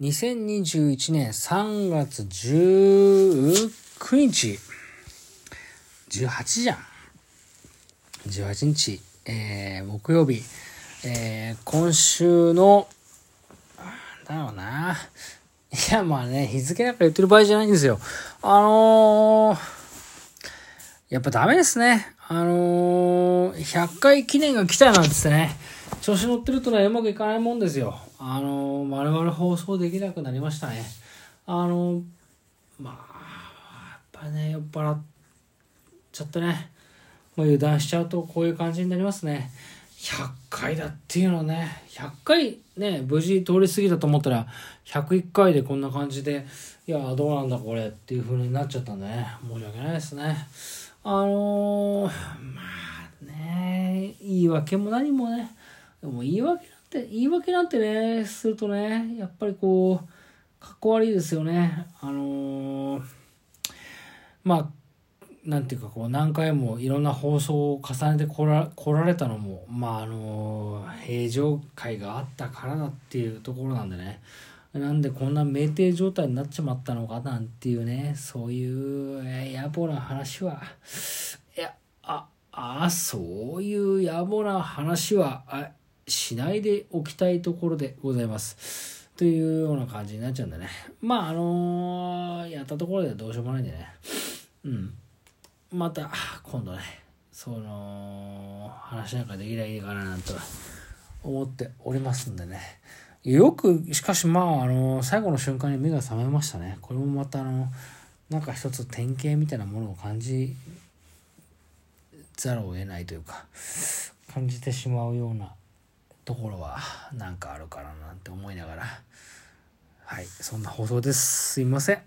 2021年3月19日、18じゃん。18日、えー、木曜日、えー、今週の、だろうな。いや、まあね、日付なんか言ってる場合じゃないんですよ。あのー、やっぱダメですね。あのー、100回記念が来たなんつってね。調子乗ってるとね、うまくいかないもんですよ。あの、我々放送できなくなりましたね。あの、まあ、やっぱりね、酔っ払っちゃってね、まあ、油断しちゃうとこういう感じになりますね。100回だっていうのね、100回ね、無事通り過ぎたと思ったら、101回でこんな感じで、いや、どうなんだこれっていう風になっちゃったんでね、申し訳ないですね。あのー、まあね、言い訳も何もね、でも言い訳なんて、言い訳なんてね、するとね、やっぱりこう、かっこ悪いですよね。あのー、まあ、なんていうかこう何回もいろんな放送を重ねてこら来られたのもまああの平常会があったからだっていうところなんでねなんでこんな酩酊状態になっちまったのかなんていうねそういう野暮な話はいやああそういう野暮な話はあしないでおきたいところでございます。というような感じになっちゃうんでね。まあ、あのー、やったところではどうしようもないんでね。うん。また、今度ね、その、話なんかできりゃいいかななんて思っておりますんでね。よく、しかしまあ、あのー、最後の瞬間に目が覚めましたね。これもまた、あの、なんか一つ典型みたいなものを感じざるを得ないというか、感じてしまうようなところはなんかあるかななんて思いながら。はいそんな放送です。すいません。